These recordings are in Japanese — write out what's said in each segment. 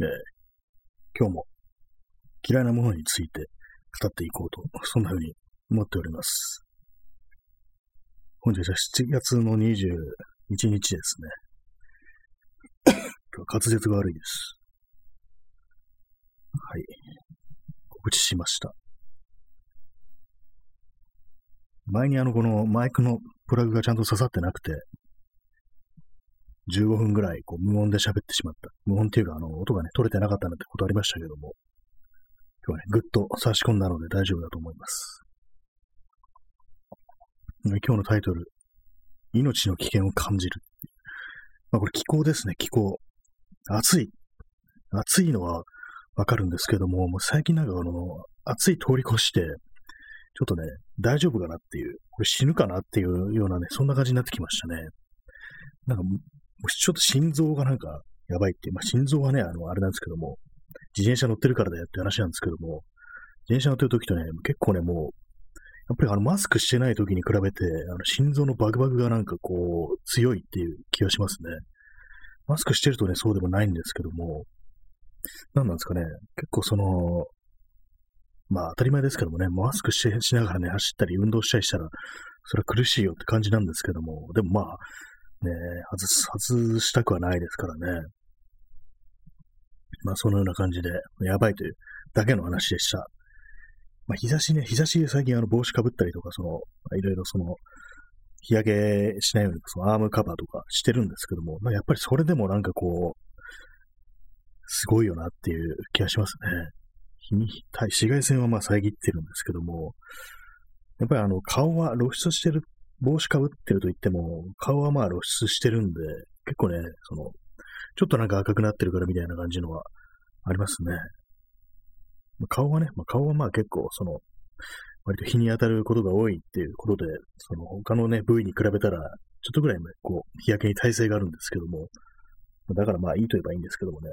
えー、今日も嫌いなものについて語っていこうと、そんな風に思っております。本日は7月の21日ですね。今日は滑舌が悪いです。はい。告知しました。前にあの、このマイクのプラグがちゃんと刺さってなくて、15分ぐらいこう無音で喋ってしまった。無音っていうか、あの、音がね、取れてなかったなんてことありましたけども、今日はね、ぐっと差し込んだので大丈夫だと思います。今日のタイトル、命の危険を感じる。まあこれ気候ですね、気候。暑い。暑いのはわかるんですけども、もう最近なんかあの、暑い通り越して、ちょっとね、大丈夫かなっていう、これ死ぬかなっていうようなね、そんな感じになってきましたね。なんか、ちょっと心臓がなんかやばいって、まあ、心臓はね、あの、あれなんですけども、自転車乗ってるからだよって話なんですけども、自転車乗ってる時とね、結構ね、もう、やっぱりあの、マスクしてない時に比べて、あの、心臓のバグバグがなんかこう、強いっていう気がしますね。マスクしてるとね、そうでもないんですけども、何なんですかね、結構その、まあ当たり前ですけどもね、マスクしてしながらね、走ったり運動したりしたら、それは苦しいよって感じなんですけども、でもまあ、ね、外す、外したくはないですからね。まあ、そのような感じで、やばいというだけの話でした。まあ、日差しね、日差しで最近あの帽子かぶったりとか、その、いろいろその、日焼けしないように、そのアームカバーとかしてるんですけども、まあ、やっぱりそれでもなんかこう、すごいよなっていう気がしますね。日に、紫外線はまあ遮ってるんですけども、やっぱりあの顔は露出してる帽子かぶってると言っても、顔はまあ露出してるんで、結構ね、その、ちょっとなんか赤くなってるからみたいな感じのはありますね。顔はね、まあ、顔はまあ結構、その、割と日に当たることが多いっていうことで、その他のね、部位に比べたら、ちょっとぐらいこう、日焼けに耐性があるんですけども、だからまあいいと言えばいいんですけどもね。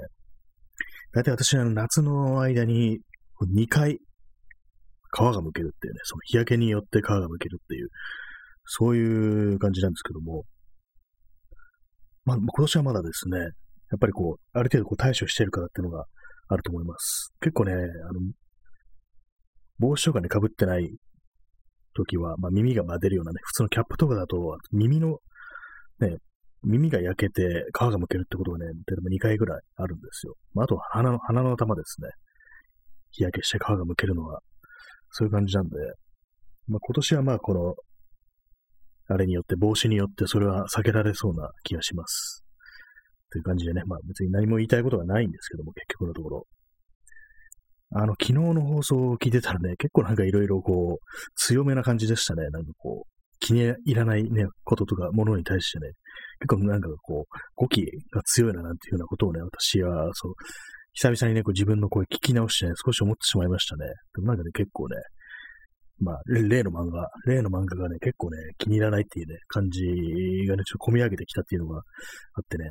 大体私は夏の間に2回皮がむけるっていうね、その日焼けによって皮がむけるっていう、そういう感じなんですけども、まあ、今年はまだですね、やっぱりこう、ある程度こう対処してるからっていうのがあると思います。結構ね、あの、帽子とかね、被ってない時は、まあ、耳が出るようなね、普通のキャップとかだと、耳の、ね、耳が焼けて皮がむけるってことがね、例えば2回ぐらいあるんですよ。まあ、あとは鼻の、鼻の頭ですね。日焼けして皮がむけるのは、そういう感じなんで、まあ、今年はまあこのあれによって、帽子によってそれは避けられそうな気がします。という感じでね、まあ別に何も言いたいことがないんですけども、結局のところ。あの、昨日の放送を聞いてたらね、結構なんかいろいろこう、強めな感じでしたね。なんかこう、気に入らないね、こととか、ものに対してね、結構なんかこう、語気が強いななんていうようなことをね、私は、そう、久々にね、こう自分の声聞き直してね、少し思ってしまいましたね。でもなんかね、結構ね、まあ、例の漫画、例の漫画がね、結構ね、気に入らないっていうね、感じがね、ちょっと込み上げてきたっていうのがあってね、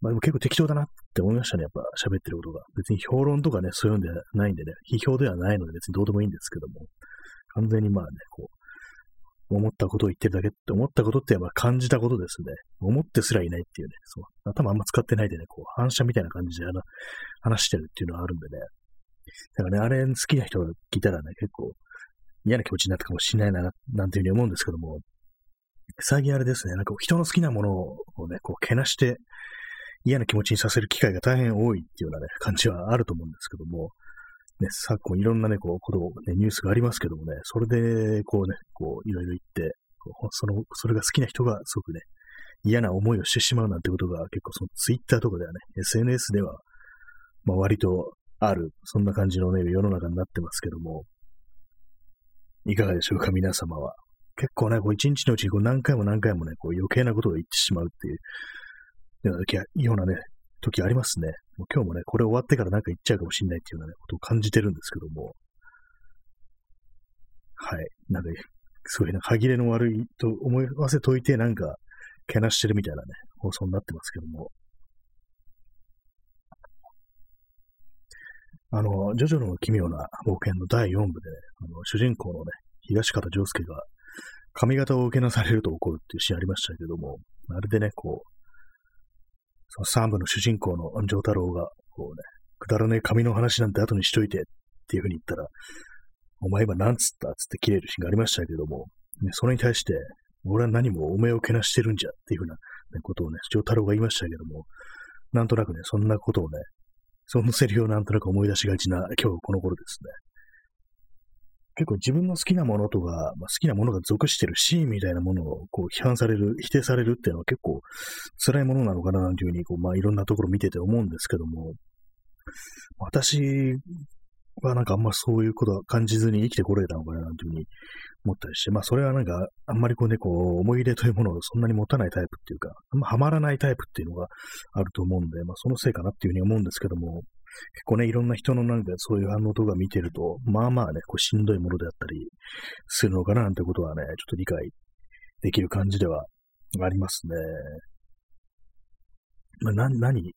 まあでも結構適当だなって思いましたね、やっぱ喋ってることが。別に評論とかね、そういうんではないんでね、批評ではないので別にどうでもいいんですけども、完全にまあね、こう、思ったことを言ってるだけって思ったことってまあ感じたことですね。思ってすらいないっていうね、そう、頭あんま使ってないでね、こう、反射みたいな感じで話してるっていうのはあるんでね。だからね、あれ好きな人が聞いたらね、結構、嫌な気持ちになったかもしれないな、なんていうふうに思うんですけども、最近あれですね、なんか人の好きなものをね、こう、けなして嫌な気持ちにさせる機会が大変多いっていうようなね、感じはあると思うんですけども、ね、昨今いろんなね、こう、ことを、ね、ニュースがありますけどもね、それで、こうね、こう、いろいろ言って、その、それが好きな人がすごくね、嫌な思いをしてしまうなんてことが結構そのツイッターとかではね、SNS では、まあ割とある、そんな感じのね、世の中になってますけども、いかがでしょうか、皆様は。結構ね、こう一日のうちにこう何回も何回もね、こう余計なことを言ってしまうっていうようなね、時ありますね。もう今日もね、これ終わってからなんか言っちゃうかもしれないっていうような、ね、ことを感じてるんですけども。はい。なんか、すごいな、歯切れの悪いと思い合わせといて、なんか、けなしてるみたいなね、放送になってますけども。あの、ジョジョの奇妙な冒険の第4部でね、あの主人公のね、東方丈介が髪型を受けなされると怒るっていうシーンありましたけども、まるでね、こう、その3部の主人公の丈太郎が、こうね、くだらねえ紙の話なんて後にしといてっていうふうに言ったら、お前今なんつったつって切れるシーンがありましたけども、ね、それに対して、俺は何もお前をけなしてるんじゃっていうふうな、ね、ことをね、長太郎が言いましたけども、なんとなくね、そんなことをね、そのセリフをなんとなく思い出しがちな今日この頃ですね。結構自分の好きなものとか、まあ、好きなものが属してるシーンみたいなものをこう批判される、否定されるっていうのは結構辛いものなのかななんていうふうにこう、まあ、いろんなところ見てて思うんですけども、私はなんかあんまそういうことは感じずに生きてこれたのかななんていうふうに思ったりして、まあそれはなんかあんまりこうね、こう思い入れというものをそんなに持たないタイプっていうか、あんまハマらないタイプっていうのがあると思うんで、まあそのせいかなっていうふうに思うんですけども、結構ね、いろんな人のなんかそういう反応とか見てると、まあまあね、こうしんどいものであったりするのかななんてことはね、ちょっと理解できる感じではありますね。まあ、な、何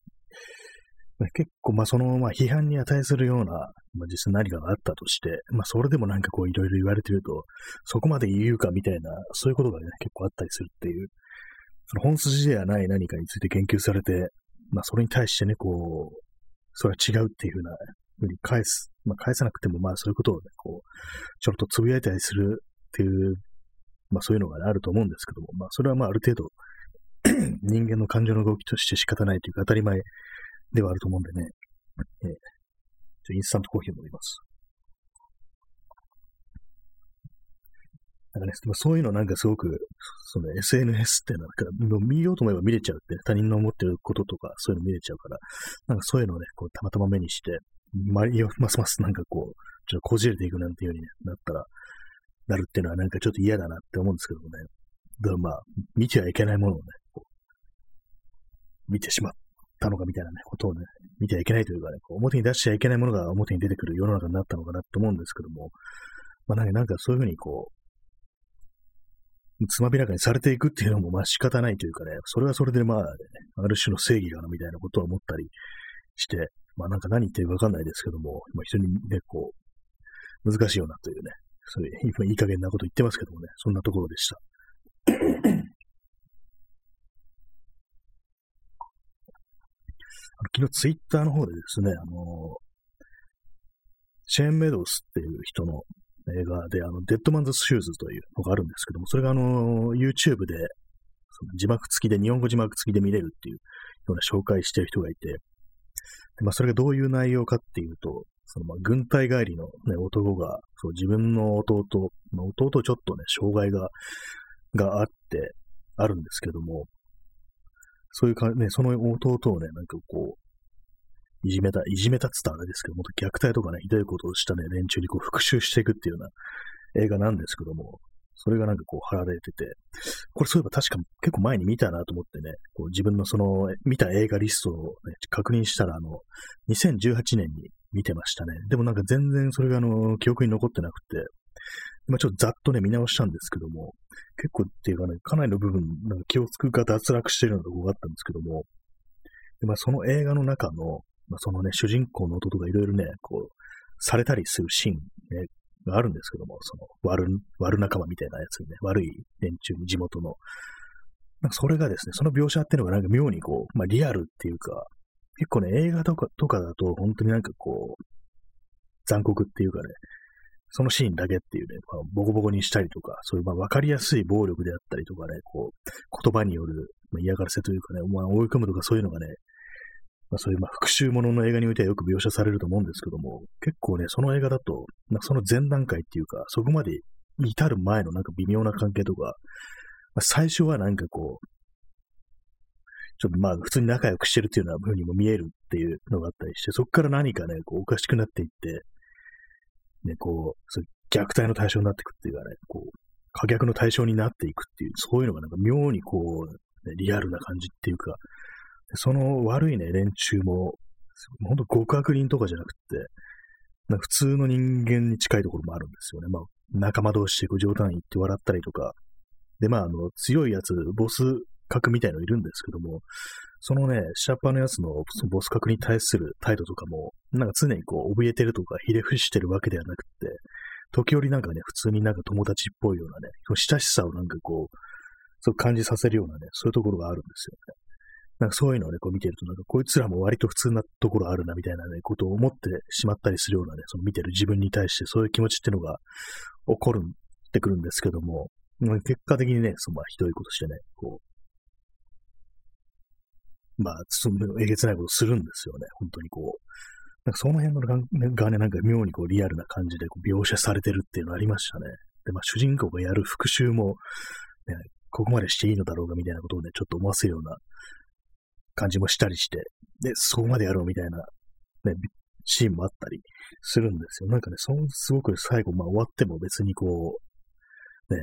結構、まあ、その、まあ、批判に値するような、まあ、実際何かがあったとして、まあ、それでもなんかこう、いろいろ言われてると、そこまで言うかみたいな、そういうことがね、結構あったりするっていう、その本筋ではない何かについて研究されて、まあ、それに対してね、こう、それは違うっていうふうな、ふうに返す。まあ、返さなくても、まあ、そういうことをね、こう、ちょっとつぶやいたりするっていう、まあ、そういうのが、ね、あると思うんですけども、まあ、それはまあ、ある程度 人間の感情の動きとして仕方ないというか、当たり前ではあると思うんでね。えー、インスタントコーヒーを飲みます。なんかね、そういうのなんかすごく、その SNS ってなんか、見ようと思えば見れちゃうって、他人の思ってることとか、そういうの見れちゃうから、なんかそういうのをね、こう、たまたま目にして、ま、ますますなんかこう、ちょっとこじれていくなんていう風に、ね、なったら、なるっていうのはなんかちょっと嫌だなって思うんですけどもね。だからまあ、見てはいけないものをね、こう見てしまったのかみたいなね、ことをね、見てはいけないというかね、こう表に出しちゃいけないものが表に出てくる世の中になったのかなって思うんですけども、まあなんかそういうふうにこう、つまびらかにされていくっていうのもまあ仕方ないというかね、それはそれでまあ、ね、ある種の正義がなみたいなことは思ったりして、まあなんか何言ってるかわかんないですけども、まあ人にね、こう、難しいよなというね、そういういい加減なこと言ってますけどもね、そんなところでした。昨日ツイッターの方でですね、あのシェーン・メドウスっていう人の映画で、あの、 Dead Man's Shoes というのがあるんですけども、それがあの、YouTube で、その字幕付きで、日本語字幕付きで見れるっていうような紹介してる人がいて、でまあ、それがどういう内容かっていうと、そのまあ軍隊帰りの、ね、男が、そう自分の弟、まあ、弟ちょっとね、障害が、があって、あるんですけども、そういうか、ね、その弟をね、なんかこう、いじめた、いじめたっつったらあれですけども、虐待とかね、ひどいことをしたね、連中にこう復讐していくっていうような映画なんですけども、それがなんかこう貼られてて、これそういえば確か結構前に見たなと思ってね、こう自分のその見た映画リストを、ね、確認したら、あの、2018年に見てましたね。でもなんか全然それがあの、記憶に残ってなくて、今ちょっとざっとね、見直したんですけども、結構っていうかね、かなりの部分、なんか記憶が脱落しているようなところがあったんですけども、でまあ、その映画の中の、まあ、そのね、主人公の弟がいろいろね、こう、されたりするシーン、ね、があるんですけども、その、悪、悪仲間みたいなやつにね、悪い連中に地元の。なんかそれがですね、その描写っていうのがなんか妙にこう、まあリアルっていうか、結構ね、映画とかとかだと本当になんかこう、残酷っていうかね、そのシーンだけっていうね、まあ、ボコボコにしたりとか、そういうまあ分かりやすい暴力であったりとかね、こう、言葉による嫌がらせというかね、まあ、追い込むとかそういうのがね、まあ、そういうまあ復讐ものの映画においてはよく描写されると思うんですけども、結構ね、その映画だと、まあ、その前段階っていうか、そこまで至る前のなんか微妙な関係とか、まあ、最初はなんかこう、ちょっとまあ普通に仲良くしてるっていうような風にも見えるっていうのがあったりして、そこから何かね、こうおかしくなっていって、ね、こう、そ虐待の対象になっていくっていうかね、こう、可逆の対象になっていくっていう、そういうのがなんか妙にこう、ね、リアルな感じっていうか、その悪いね、連中も、ほんと極悪人とかじゃなくて、なんか普通の人間に近いところもあるんですよね。まあ、仲間同士でこう冗談言って笑ったりとか。で、まあ、あの、強いやつ、ボス格みたいのいるんですけども、そのね、下っ端のやつのそのボス格に対する態度とかも、なんか常にこう、怯えてるとか、ひれ伏してるわけではなくて、時折なんかね、普通になんか友達っぽいようなね、親しさをなんかこう、そう感じさせるようなね、そういうところがあるんですよね。なんかそういうのをね、こう見てると、なんかこいつらも割と普通なところあるなみたいなね、ことを思ってしまったりするようなね、その見てる自分に対してそういう気持ちっていうのが起こるってくるんですけども、結果的にね、そのまあひどいことしてね、こう、まあ、そのえげつないことするんですよね、本当にこう。なんかその辺のがね、なんか妙にこうリアルな感じでこう描写されてるっていうのありましたね。で、まあ主人公がやる復讐も、ね、ここまでしていいのだろうかみたいなことをね、ちょっと思わせるような感じもしたりして、で、そこまでやろうみたいな、ね、シーンもあったりするんですよ。なんかね、そのすごく最後、まあ終わっても別にこう、ね、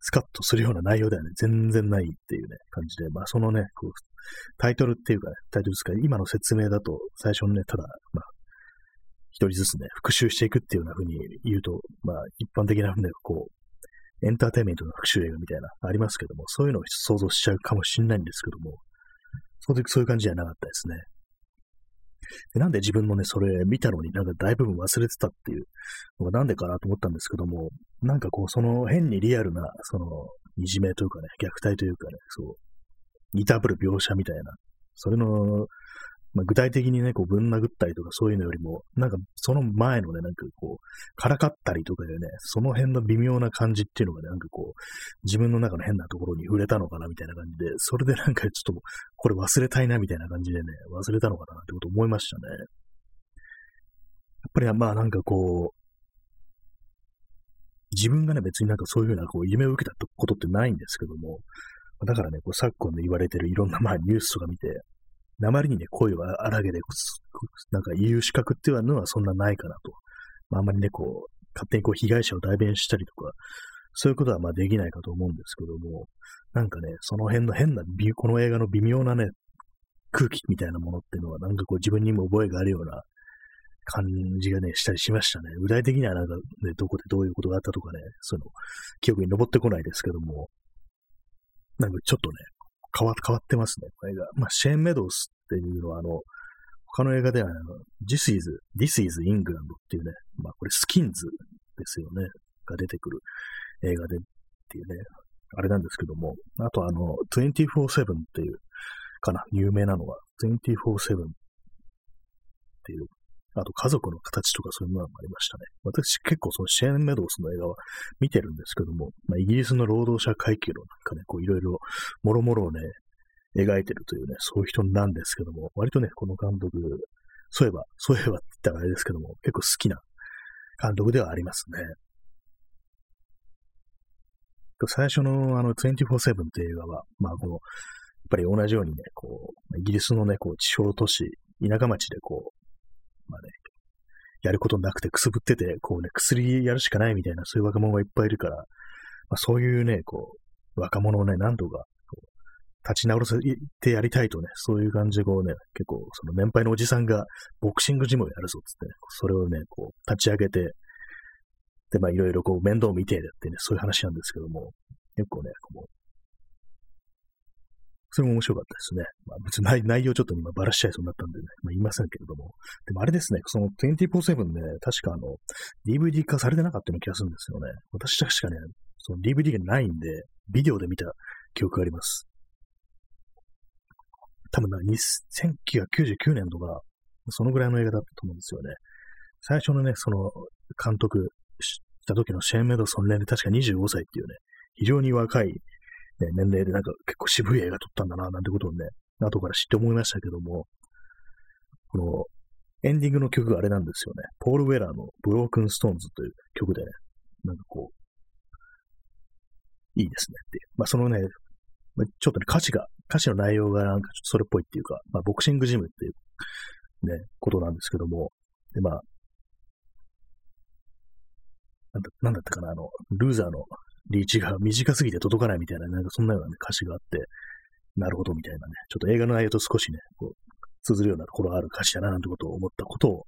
スカッとするような内容ではね、全然ないっていうね、感じで、まあそのね、こうタイトルっていうかね、タイトルですか、今の説明だと、最初にね、ただ、まあ、一人ずつね、復習していくっていうような風に言うと、まあ、一般的なね、こう、エンターテイメントの復習映画みたいな、ありますけども、そういうのを想像しちゃうかもしれないんですけども、その時そういう感じじゃなかったですね。でなんで自分もね、それ見たのになんか大部分忘れてたっていうのがなんでかなと思ったんですけども、なんかこう、その変にリアルな、その、いじめというかね、虐待というかね、そう、似たぶる描写みたいな、それのまあ、具体的にね、こう、ぶん殴ったりとかそういうのよりも、なんか、その前のね、なんかこう、からかったりとかでね、その辺の微妙な感じっていうのがね、なんかこう、自分の中の変なところに触れたのかな、みたいな感じで、それでなんかちょっと、これ忘れたいな、みたいな感じでね、忘れたのかな、ってこと思いましたね。やっぱり、まあなんかこう、自分がね、別になんかそういうふうなこう夢を受けたことってないんですけども、だからね、こう昨今で言われてるいろんなまあニュースとか見て、鉛にね、声を荒げで、なんか言う資格っていうのはそんなないかなと。まあ、あんまりね、こう、勝手にこう被害者を代弁したりとか、そういうことはまあできないかと思うんですけども、なんかね、その辺の変な、この映画の微妙なね、空気みたいなものっていうのは、なんかこう自分にも覚えがあるような感じがね、したりしましたね。具体的にはなんかね、どこでどういうことがあったとかね、その、記憶に登ってこないですけども、なんかちょっとね、変わ変わってますね、この映画。まあ、シェーン・メドウスっていうのは、あの、他の映画では、あの、This is, This is England っていうね、まあ、これスキンズですよね、が出てくる映画でっていうね、あれなんですけども、あとあの、24-7っていう、かな、有名なのは、24-7っていう、あと家族の形とかそういうものもありましたね。私結構そのシェーン・メドウスの映画は見てるんですけども、まあ、イギリスの労働者階級のなんかね、こういろいろ、もろもろをね、描いてるというね、そういう人なんですけども、割とね、この監督、そういえば、そういえばって言ったらあれですけども、結構好きな監督ではありますね。最初のあの24-7っていう映画は、まあこの、やっぱり同じようにね、こう、イギリスのね、こう、地方都市、田舎町でこう、まあね、やることなくてくすぶってて、こうね、薬やるしかないみたいな、そういう若者がいっぱいいるから、まあ、そういうね、こう、若者をね、何度か、立ち直らせてやりたいとね、そういう感じでこうね、結構その年配のおじさんがボクシングジムをやるぞっつってね、それをね、こう立ち上げて、で、まあいろいろこう面倒を見てやってね、そういう話なんですけども、結構ね、こうそれも面白かったですね。まあ、別に内容ちょっと今ばらしちゃいそうになったんでね、まあ、言いませんけれども。でもあれですね、その24-7ね、確かあの、DVD 化されてなかったような気がするんですよね。私確かね、その DVD がないんで、ビデオで見た記憶があります。多分な、1999年とか、そのぐらいの映画だったと思うんですよね。最初のね、その監督した時のシェーン・メドソン年齢確か25歳っていうね、非常に若い、ね、年齢でなんか結構渋い映画撮ったんだな、なんてことをね、後から知って思いましたけども、このエンディングの曲があれなんですよね。ポール・ウェラーのブロークン・ストーンズという曲でね、なんかこう、いいですねっていう。まあそのね、ちょっとね、歌詞が、歌詞の内容がなんかちょっとそれっぽいっていうか、まあ、ボクシングジムっていうね、ことなんですけども、で、まあ、なんだなんだったかな、あの、ルーザーのリーチが短すぎて届かないみたいな、なんかそんなような、ね、歌詞があって、なるほどみたいなね、ちょっと映画の内容と少しね、こう、通ずるようなところがある歌詞だな、なんてことを思ったことを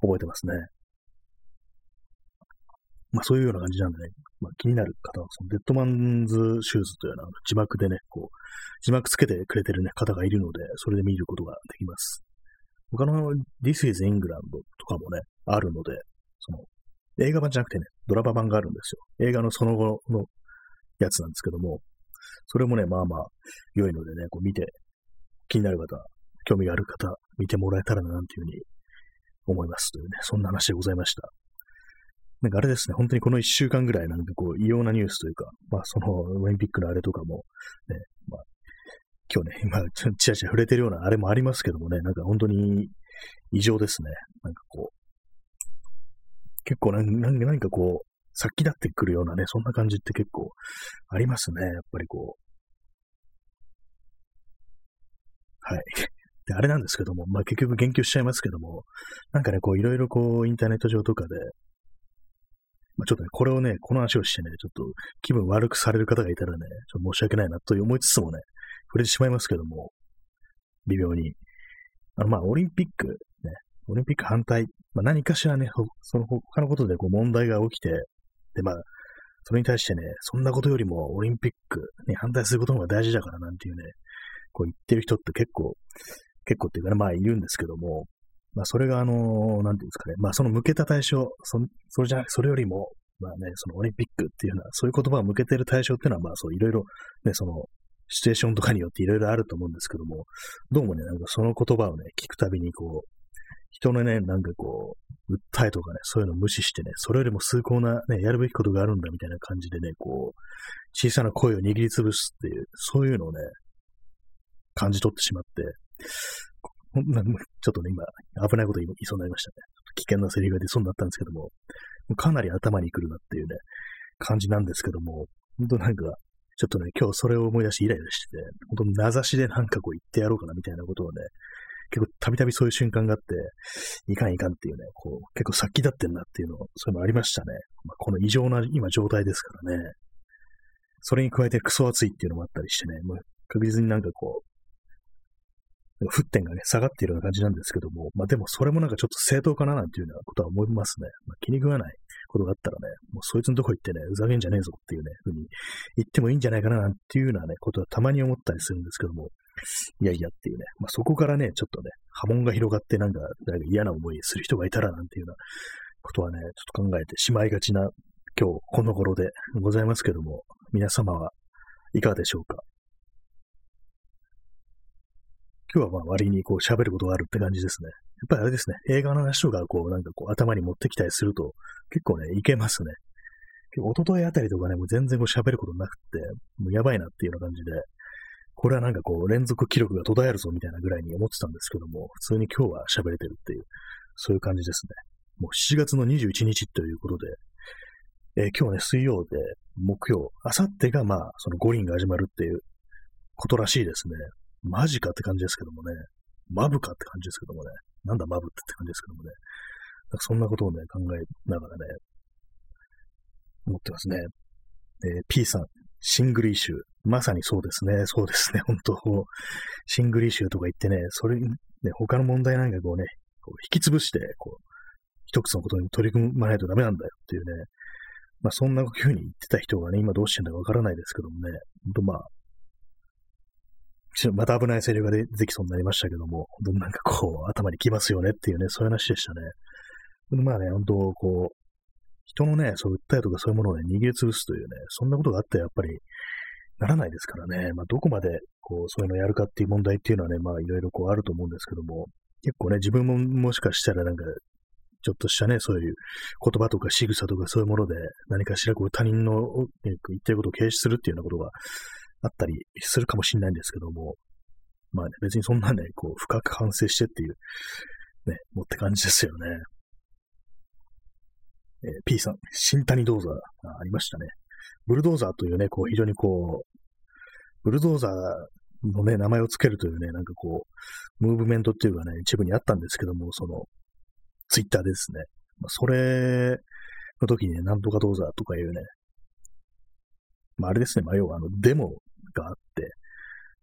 覚えてますね。まあそういうような感じなんでね、まあ、気になる方は、その Dead Man's Shoes というような字幕でね、こう、字幕つけてくれてるね、方がいるので、それで見ることができます。他の This is England とかもね、あるので、その、映画版じゃなくてね、ドラマ版があるんですよ。映画のその後のやつなんですけども、それもね、まあまあ、良いのでね、こう見て気になる方、興味がある方、見てもらえたらな、なんていうふうに思いますというね、そんな話でございました。なんかあれですね、本当にこの一週間ぐらいなんかこう異様なニュースというか、まあそのオリンピックのあれとかも、ね、まあ今日ね、今ちらちら触れてるようなあれもありますけどもね、なんか本当に異常ですね。なんかこう、結構なん何かこう、殺気立ってくるようなね、そんな感じって結構ありますね、やっぱりこう。はい。で、あれなんですけども、まあ結局言及しちゃいますけども、なんかね、こういろいろこうインターネット上とかで、まあ、ちょっとね、これをね、この話をしてね、ちょっと気分悪くされる方がいたらね、ちょっと申し訳ないなと思いつつもね、触れてしまいますけども、微妙に。あの、まあ、オリンピック、ね、オリンピック反対、まあ、何かしらね、その他のことでこう問題が起きて、で、まあ、それに対してね、そんなことよりもオリンピックに反対することの方が大事だからなんていうね、こう言ってる人って結構、結構っていうかね、まあいるんですけども、まあそれがあの、なんていうんですかね、まあその向けた対象、そそれじゃ、それよりも、まあね、そのオリンピックっていうような、そういう言葉を向けてる対象っていうのは、まあそういろいろ、ね、その、シチュエーションとかによっていろいろあると思うんですけども、どうもね、なんかその言葉をね、聞くたびにこう、人のね、なんかこう、訴えとかね、そういうのを無視してね、それよりも崇高なね、やるべきことがあるんだみたいな感じでね、こう、小さな声を握りつぶすっていう、そういうのをね、感じ取ってしまって、ちょっとね、今、危ないこと言いそうになりましたね。危険なセリフが出そうになったんですけども、かなり頭に来るなっていうね、感じなんですけども、本当なんか、ちょっとね、今日それを思い出してイライラしてて、本当名指しでなんかこう言ってやろうかなみたいなことをね、結構たびたびそういう瞬間があって、いかんいかんっていうね、こう、結構殺気立ってんなっていうの、そういうのありましたね。まあ、この異常な今状態ですからね。それに加えてクソ暑いっていうのもあったりしてね、もう確実になんかこう、沸点がね、下がっているような感じなんですけども、まあでもそれもなんかちょっと正当かななんていうようなことは思いますね。まあ、気に食わないことがあったらね、もうそいつのとこ行ってね、うざげんじゃねえぞっていうね、ふうに言ってもいいんじゃないかななんていうようなね、ことはたまに思ったりするんですけども、いやいやっていうね、まあそこからね、ちょっとね、波紋が広がってなんか、なんか嫌な思いする人がいたらなんていうようなことはね、ちょっと考えてしまいがちな今日この頃でございますけども、皆様はいかがでしょうか？今日はまあ割にこう喋ることがあるって感じですね。やっぱりあれですね、映画の話とかこうなんかこう頭に持ってきたりすると結構ね、いけますね。一昨日あたりとかね、もう全然こう喋ることなくって、もうやばいなっていうような感じで、これはなんかこう連続記録が途絶えるぞみたいなぐらいに思ってたんですけども、普通に今日は喋れてるっていう、そういう感じですね。もう7月の21日ということで、えー、今日ね、水曜で、木曜、あさってがまあ、その五輪が始まるっていうことらしいですね。マジかって感じですけどもね。マブかって感じですけどもね。なんだマブってって感じですけどもね。そんなことをね、考えながらね、思ってますね。えー、P さん、シングリーシュ。まさにそうですね。そうですね。本当シングリーシュとか言ってね、それ、ね、他の問題なんかこうね、こう引き潰して、こう、一つのことに取り組まないとダメなんだよっていうね、まあそんな風に言ってた人がね、今どうしてんだかわからないですけどもね、本当まあ、また危ないセリフが出てきそうになりましたけども、本当なんかこう、頭にきますよねっていうね、そういう話でしたね。まあね、本当こう、人のね、そう訴えとかそういうものをね、握りつぶすというね、そんなことがあってやっぱりならないですからね、まあどこまでこう、そういうのをやるかっていう問題っていうのはね、まあいろいろこうあると思うんですけども、結構ね、自分ももしかしたらなんか、ちょっとしたね、そういう言葉とか仕草とかそういうもので、何かしらこう他人の言ってることを軽視するっていうようなことがあったりするかもしれないんですけども、まあね、別にそんなね、こう、深く反省してっていう、ね、もって感じですよね。えー、P さん、新谷ドーザーありましたね。ブルドーザーというね、こう、非常にこう、ブルドーザーのね、名前を付けるというね、なんかこう、ムーブメントっていうかね、一部にあったんですけども、その、ツイッターですね。まあ、それの時にね、なんとかドーザーとかいうね、まあ、あれですね、まあ、要はあの、デモがあって、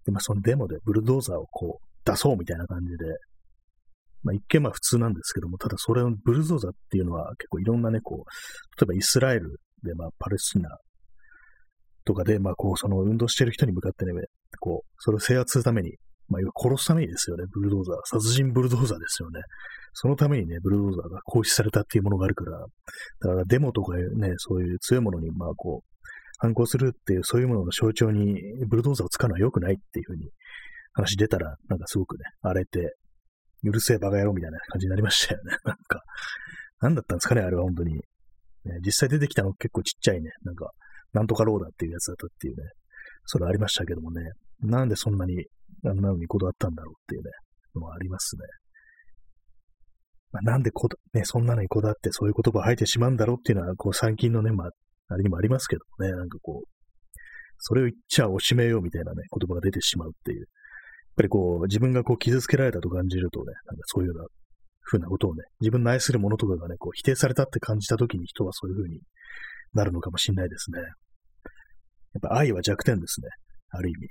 で、まあ、そのデモでブルドーザーをこう、出そうみたいな感じで、まあ、一見まあ普通なんですけども、ただそれをブルドーザーっていうのは結構いろんなね、こう、例えばイスラエルで、まあ、パレスチナとかで、まあ、こう、その運動してる人に向かってね、こう、それを制圧するために、まあ、殺すためにですよね、ブルドーザー。殺人ブルドーザーですよね。そのためにね、ブルドーザーが行使されたっていうものがあるから、だからデモとかね、そういう強いものに、まあこう、反抗するっていう、そういうものの象徴にブルドーザーを使うのは良くないっていうふうに話出たら、なんかすごくね、荒れて、うるせえバカ野郎みたいな感じになりましたよね。なんか、なんだったんですかね、あれは本当に。ね、実際出てきたの結構ちっちゃいね、なんか、なんとかローダーっていうやつだったっていうね、それありましたけどもね、なんでそんなに、あんなのにこだわったんだろうっていうね、のはありますね。まあ、なんでこだ、ね、そんなのにこだわってそういう言葉を吐いてしまうんだろうっていうのは、こう最近のね、まあ、あれにもありますけどね、なんかこう、それを言っちゃおしめようみたいなね、言葉が出てしまうっていう。やっぱりこう、自分がこう傷つけられたと感じるとね、なんかそういうようなふうなことをね、自分の愛するものとかがね、こう否定されたって感じた時に人はそういうふうになるのかもしれないですね。やっぱ愛は弱点ですね。ある意味。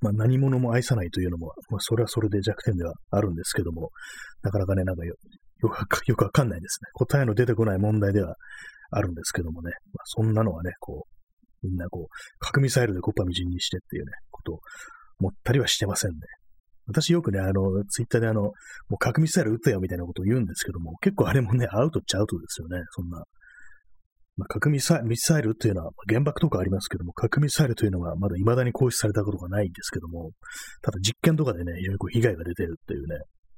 まあ何者も愛さないというのも、まあそれはそれで弱点ではあるんですけども、なかなかね、なんかよよくよくわかんないですね。答えの出てこない問題ではあるんですけどもね、まあ、そんなのはね、こう、みんなこう、核ミサイルでコッパみじんにしてっていうね、ことを思ったりはしてませんね。私よくね、あの、ツイッターであの、もう核ミサイル撃てよみたいなことを言うんですけども、結構あれもね、アウトっちゃアウトですよね、そんな。まあ、核ミサイル、ミサイルっていうのは、原爆とかありますけども、核ミサイルというのはまだ未だに行使されたことがないんですけども、ただ実験とかでね、非常にこう被害が出てるっていうね、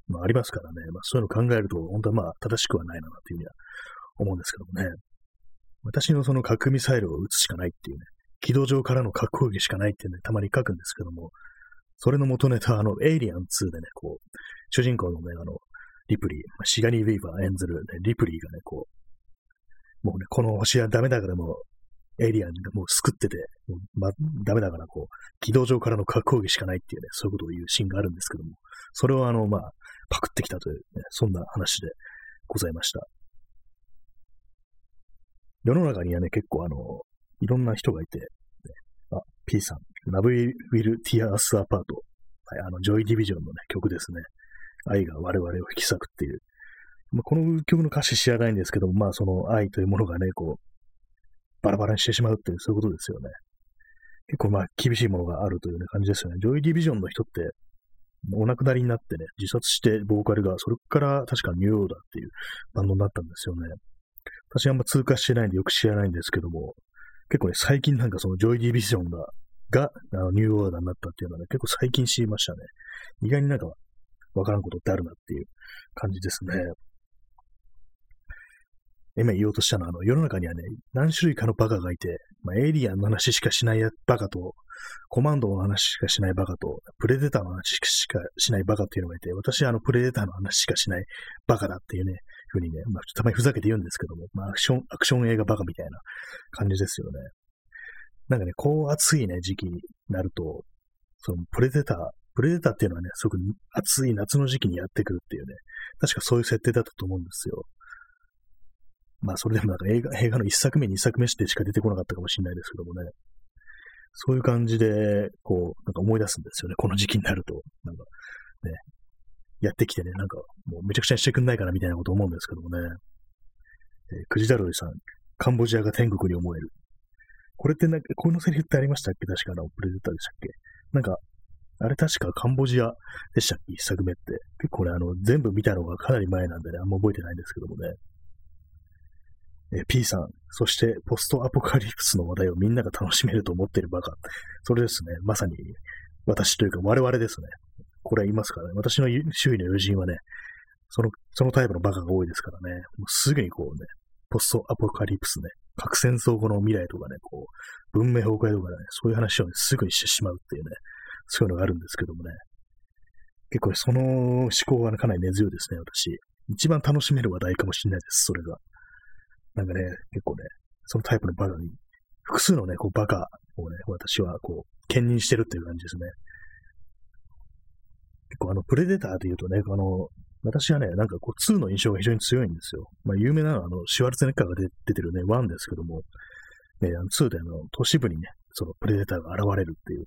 まあありますからね、まあそういうのを考えると、本当はまあ正しくはないなというふうには思うんですけどもね。私のその核ミサイルを撃つしかないっていうね、軌道上からの核攻撃しかないってね、たまに書くんですけども、それの元ネタ、あの、エイリアン2でね、こう、主人公のね、あの、リプリー、シガニー・ウィーバー演ずる、ね、リプリーがね、こう、もうね、この星はダメだからもう、エイリアンがもう救ってて、もうま、ダメだからこう、軌道上からの核攻撃しかないっていうね、そういうことを言うシーンがあるんですけども、それをあの、まあ、パクってきたという、ね、そんな話でございました。世の中にはね、結構あの、いろんな人がいて、ね、あ、P さん、Love Will Tear Us Apart。はい、あの、ジョイ・ディビジョンのね、曲ですね。愛が我々を引き裂くっていう。まあ、この曲の歌詞知らないんですけども、まあその愛というものがね、こう、バラバラにしてしまうっていう、そういうことですよね。結構まあ厳しいものがあるという、ね、感じですよね。ジョイ・ディビジョンの人って、お亡くなりになってね、自殺してボーカルが、それから確かニューオーダーっていうバンドになったんですよね。私あんま通過してないんでよく知らないんですけども、結構ね、最近なんかそのジョイ・ディビジョンが、が、あのニューオーダーになったっていうのはね、結構最近知りましたね。意外になんかわからんことってあるなっていう感じですね。今言おうとしたのは、あの、世の中にはね、何種類かのバカがいて、まあ、エイリアンの話しかしないバカと、コマンドの話しかしないバカと、プレデターの話しかしないバカっていうのがいて、私はあの、プレデターの話しかしないバカだっていうね、ふうにね、まあ、たまにふざけて言うんですけども、まあ、アクション、アクション映画バカみたいな感じですよね。なんかね、こう暑いね、時期になると、そのプレデター、プレデターっていうのはね、すごく暑い夏の時期にやってくるっていうね、確かそういう設定だったと思うんですよ。まあ、それでもなんか映画、映画の一作目、二作目してしか出てこなかったかもしれないですけどもね。そういう感じで、こう、なんか思い出すんですよね。この時期になると。なんか、ね、やってきてね、なんか、もうめちゃくちゃにしてくんないかなみたいなこと思うんですけどもね。えー、くじだろいさん、カンボジアが天国に思える。これってなんか、このセリフってありましたっけ？確かのプレデターでしたっけ？なんか、あれ確かカンボジアでしたっけ？一作目って。結構ね、あの、全部見たのがかなり前なんでね、あんま覚えてないんですけどもね。え、P さん、そしてポストアポカリプスの話題をみんなが楽しめると思ってるバカ。それですね、まさに私というか我々ですね。これは言いますからね。私の周囲の友人はね、その、そのタイプのバカが多いですからね。もうすぐにこうね、ポストアポカリプスね、核戦争後の未来とかね、こう、文明崩壊とかね、そういう話をね、すぐにしてしまうっていうね、そういうのがあるんですけどもね。結構その思考が、ね、かなり根強いですね、私。一番楽しめる話題かもしれないです、それが。なんかね、結構ね、そのタイプのバカに、複数のね、こうバカをね、私はこう、兼任してるっていう感じですね。結構あの、プレデターで言うとね、あの、私はね、なんかこう、2の印象が非常に強いんですよ。まあ、有名なのは、あの、シュワルツェネッカーが出てるね、1ですけども、ね、あの2であの、都市部にね、そのプレデターが現れるっていう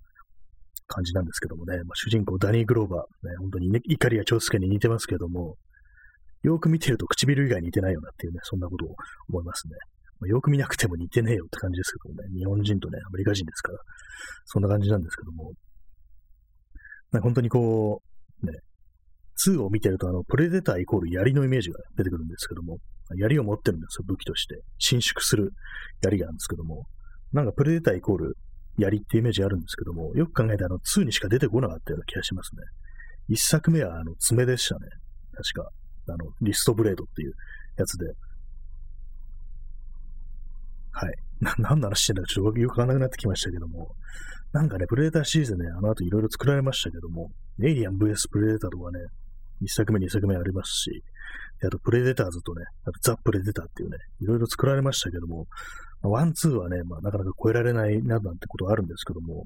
感じなんですけどもね、まあ、主人公ダニー・グローバー、ね、本当にね、イカリア長介に似てますけども、よく見てると唇以外似てないよなっていうね、そんなことを思いますね。まあ、よく見なくても似てねえよって感じですけどもね、日本人とね、アメリカ人ですから、そんな感じなんですけども、本当にこう、ね、2を見てると、あの、プレデターイコール槍のイメージが出てくるんですけども、槍を持ってるんですよ、武器として。伸縮する槍があるんですけども、なんかプレデターイコール槍ってイメージあるんですけども、よく考えたらあの2にしか出てこなかったような気がしますね。一作目はあの爪でしたね。確か。あの、リストブレードっていうやつで。はい。な、何の話してんだかちょっとよくわかんなくなってきましたけども。なんかね、プレデターシリーズね、あの後いろいろ作られましたけども、エイリアン VS プレデターとかね、一作目、二作目ありますし、あとプレデターズとね、あとザ・プレデターっていうね、いろいろ作られましたけども、ワン、ツーはね、まあ、なかなか超えられないな、なんてことはあるんですけども、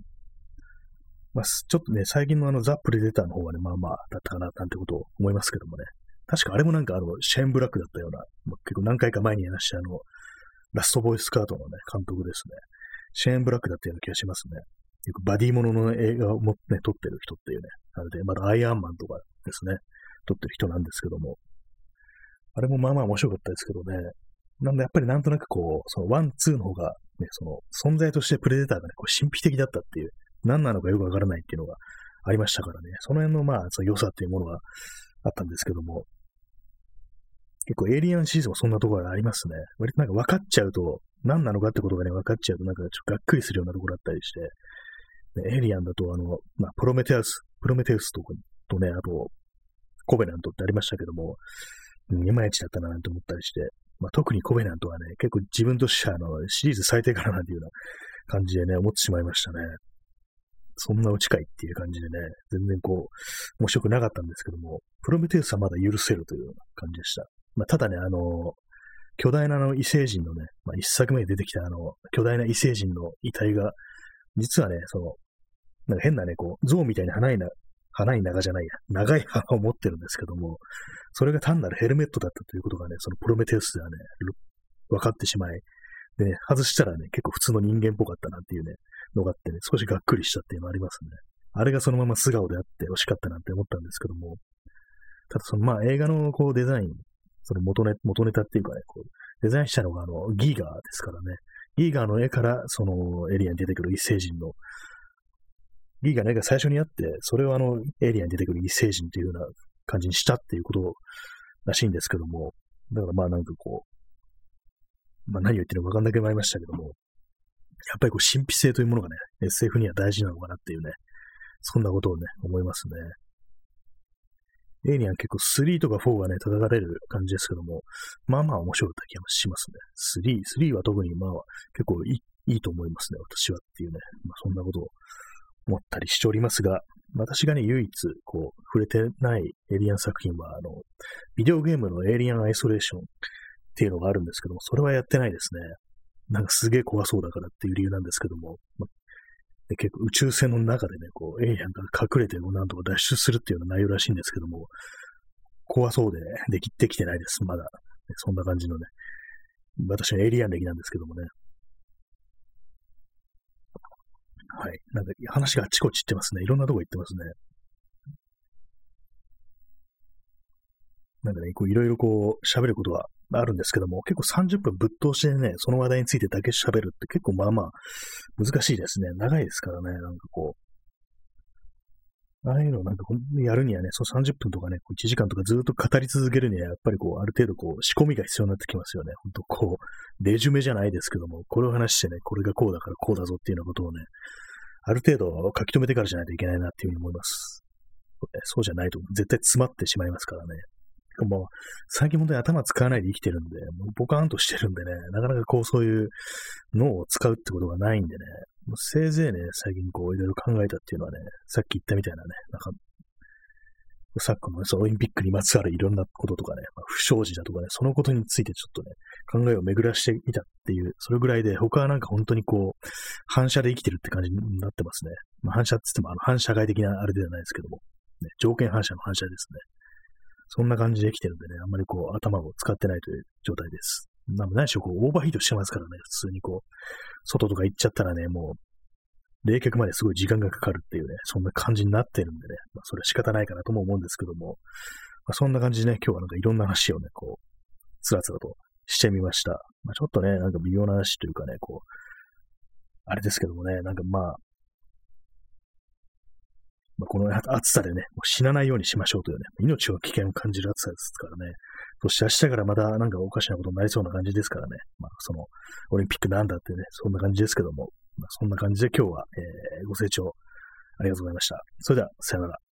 まあ、ちょっとね、最近のあの、ザ・プレデターの方がね、まあまあ、だったかな、なんてことを思いますけどもね。確かあれもなんかあの、シェーンブラックだったような、まあ、結構何回か前に話したあの、ラスト・ボーイスカウトのね、監督ですね。シェーンブラックだったような気がしますね。よくバディモノの映画をもね、撮ってる人っていうね、あれで、まだアイアンマンとかですね、撮ってる人なんですけども、あれもまあまあ面白かったですけどね、なんでやっぱりなんとなくこう、そのワン、ツーの方が、ね、その存在としてプレデターがね、こう神秘的だったっていう、何なのかよくわからないっていうのがありましたからね、その辺のまあ、その良さっていうものがあったんですけども、結構エイリアンシリーズもそんなところがありますね。割となんか分かっちゃうと、何なのかってことがね、分かっちゃうと、なんかちょっとがっくりするようなところだったりして、エイリアンだと、あの、まあ、プロメテウス、プロメテウスととね、あと、コベナントってありましたけども、いまいちだったななんて思ったりして、まあ、特にコベナントはね、結構自分としてはあのシリーズ最低かななんていうような感じでね、思ってしまいましたね。そんな落ちかいっていう感じでね、全然こう、面白くなかったんですけども、プロメテウスはまだ許せるというような感じでした。まあ、ただね、あの、巨大なあの異星人のね、まあ、一作目に出てきたあの、巨大な異星人の遺体が、実はね、その、なんか変なね、こう、象みたいに花いな、花い長じゃないや、長い花を持ってるんですけども、それが単なるヘルメットだったということがね、そのプロメテウスではね、分かってしまい、でね、外したらね、結構普通の人間っぽかったなんていうね、のがあってね、少しがっくりしたっていうのありますね。あれがそのまま素顔であって欲しかったなんて思ったんですけども、ただそのまあ映画のこうデザイン、その元ネ元ネタっていうかね、こうデザインしたのがあのギーガーですからね、ギーガーの絵からそのエリアに出てくる異星人のギーガーの絵が最初にあって、それをあのエイリアンに出てくる異星人というような感じにしたっていうことらしいんですけども、だからまあなんかこう、まあ何を言ってるのかわかんなくなりましたけども、やっぱりこう神秘性というものがね、SF には大事なのかなっていうね、そんなことをね、思いますね。エイリアン結構3とか4がね、叩かれる感じですけども、まあまあ面白かった気がしますね。3、3は特にまあ結構いいいいと思いますね、私はっていうね。まあそんなことを思ったりしておりますが、私がね、唯一、こう、触れてないエイリアン作品は、あの、ビデオゲームのエイリアンアイソレーションっていうのがあるんですけども、それはやってないですね。なんかすげえ怖そうだからっていう理由なんですけども、まで結構宇宙船の中でね、こう、エイリアンが隠れても、なんとか脱出するっていうような内容らしいんですけども、怖そうでね、できてきてないです、まだ。そんな感じのね、私はエイリアン歴なんですけどもね。はい。なんか話があちこち行ってますね。いろんなとこ行ってますね。なんかね、こういろいろこう喋ることはあるんですけども、結構30分ぶっ通してね、その話題についてだけ喋るって結構まあまあ難しいですね。長いですからね、なんかこう。ああいうのなんかやるにはね、その30分とかね、1時間とかずっと語り続けるには、やっぱりこう、ある程度こう、仕込みが必要になってきますよね。ほんとこう、レジュメじゃないですけども、これを話してね、これがこうだからこうだぞっていうようなことをね、ある程度書き留めてからじゃないといけないなっていうふうに思います。そうじゃないと絶対詰まってしまいますからね。もう、最近本当に頭使わないで生きてるんで、もうポカーンとしてるんでね、なかなかこうそういう脳を使うってことがないんでね、もうせいぜいね、最近こういろいろ考えたっていうのはね、さっき言ったみたいなね、なんか、昨今の、そのオリンピックにまつわるいろんなこととかね、まあ、不祥事だとかね、そのことについてちょっとね、考えを巡らしてみたっていう、それぐらいで、他はなんか本当にこう、反射で生きてるって感じになってますね。まあ、反射って言っても、あの、反社会的なあれではないですけども、ね、条件反射の反射ですね。そんな感じで生きてるんでね、あんまりこう、頭を使ってないという状態です。なん何しろこう、オーバーヒートしてますからね、普通にこう、外とか行っちゃったらね、もう、冷却まですごい時間がかかるっていうね、そんな感じになってるんでね、まあ、それは仕方ないかなとも思うんですけども、まあ、そんな感じでね、今日はなんかいろんな話をね、こう、つらつらとしてみました。まあ、ちょっとね、なんか微妙な話というかね、こう、あれですけどもね、なんかまあ、まあ、この暑さでね、もう死なないようにしましょうというね、命を危険を感じる暑さですからね。そして明日からまたなんかおかしなことになりそうな感じですからね。まあ、その、オリンピックなんだってね、そんな感じですけども。まあ、そんな感じで今日は、えー、ご清聴ありがとうございました。それでは、さよなら。